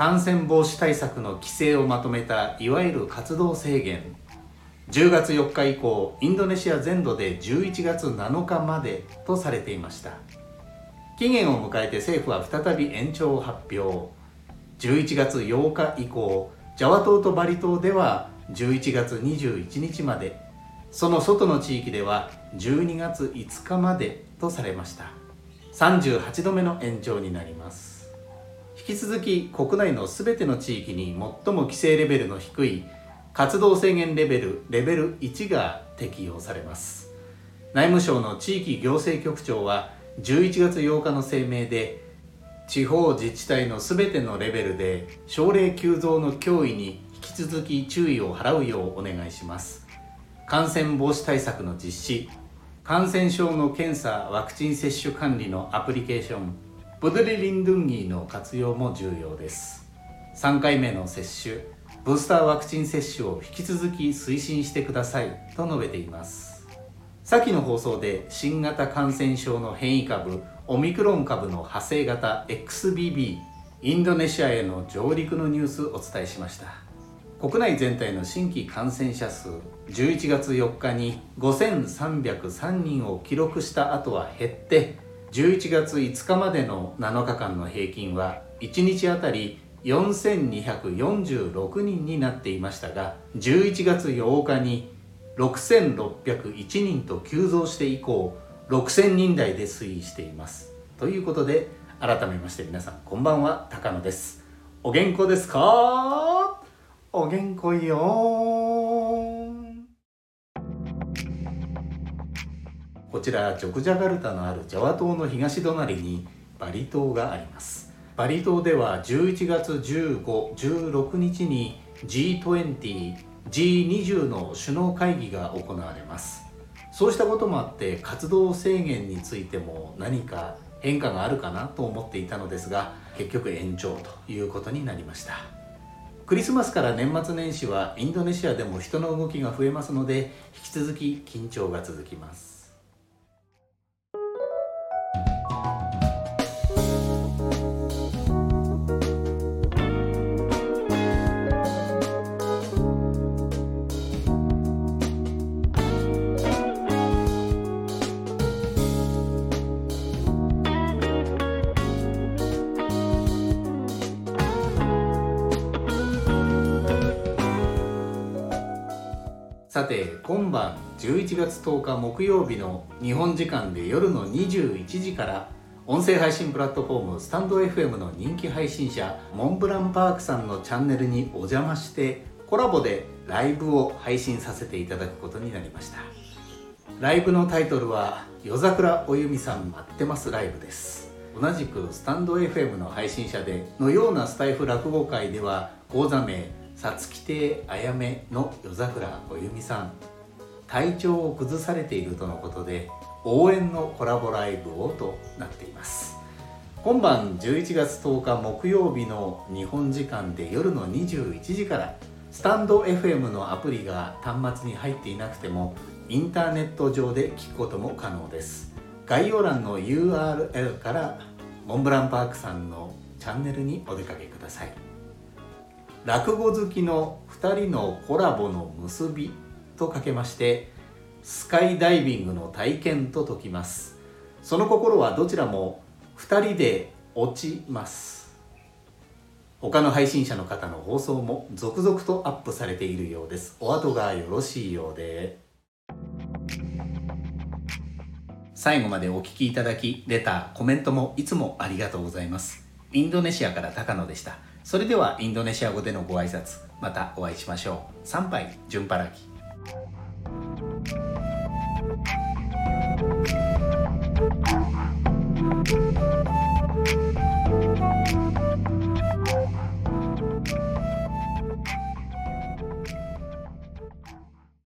感染防止対策の規制をまとめたいわゆる活動制限。10月4日以降インドネシア全土で11月7日までとされていました。期限を迎えて政府は再び延長を発表。11月8日以降ジャワ島とバリ島では11月21日まで。その外の地域では12月5日までとされました。38度目の延長になります。引き続き国内の全ての地域に最も規制レベルの低い活動制限レベルレベル1が適用されます。内務省の地域行政局長は11月8日の声明で地方自治体の全てのレベルで症例急増の脅威に引き続き注意を払うようお願いします。感染防止対策の実施感染症の検査ワクチン接種管理のアプリケーションブドリリンドゥンギーの活用も重要です。3回目の接種ブースターワクチン接種を引き続き推進してくださいと述べています。先の放送で新型感染症の変異株オミクロン株の派生型 XBB インドネシアへの上陸のニュースお伝えしました。国内全体の新規感染者数11月4日に5303人を記録した後は減って11月5日までの7日間の平均は1日あたり4246人になっていましたが11月8日に6601人と急増して以降6000人台で推移しています。ということで改めまして皆さんこんばんは高野です。お元気ですか？お元気よこちらジョクジャカルタのあるジャワ島の東隣にバリ島があります。バリ島では11月15、16日に G20、G20 の首脳会議が行われます。そうしたこともあって活動制限についても何か変化があるかなと思っていたのですが結局延長ということになりました。クリスマスから年末年始はインドネシアでも人の動きが増えますので引き続き緊張が続きます。さて今晩11月10日木曜日の日本時間で夜の21時から音声配信プラットフォームスタンド FM の人気配信者モンブランパークさんのチャンネルにお邪魔してコラボでライブを配信させていただくことになりました。ライブのタイトルは「夜桜おゆみさん待ってますライブ」です。同じくスタンド FM の配信者でのようなスタイフ落語会では講座名さつき亭あやめの夜桜おゆみさん体調を崩されているとのことで応援のコラボライブをとなっています。今晩11月10日木曜日の日本時間で夜の21時からスタンド FM のアプリが端末に入っていなくてもインターネット上で聞くことも可能です。概要欄の URL からモンブランパークさんのチャンネルにお出かけください。落語好きの2人のコラボの結びとかけましてスカイダイビングの体験と解きます。その心はどちらも2人で落ちます。他の配信者の方の放送も続々とアップされているようです。お後がよろしいようで。最後までお聞きいただきレターコメントもいつもありがとうございます。インドネシアから高野でした。それではインドネシア語でのご挨拶またお会いしましょう。参拝順払き。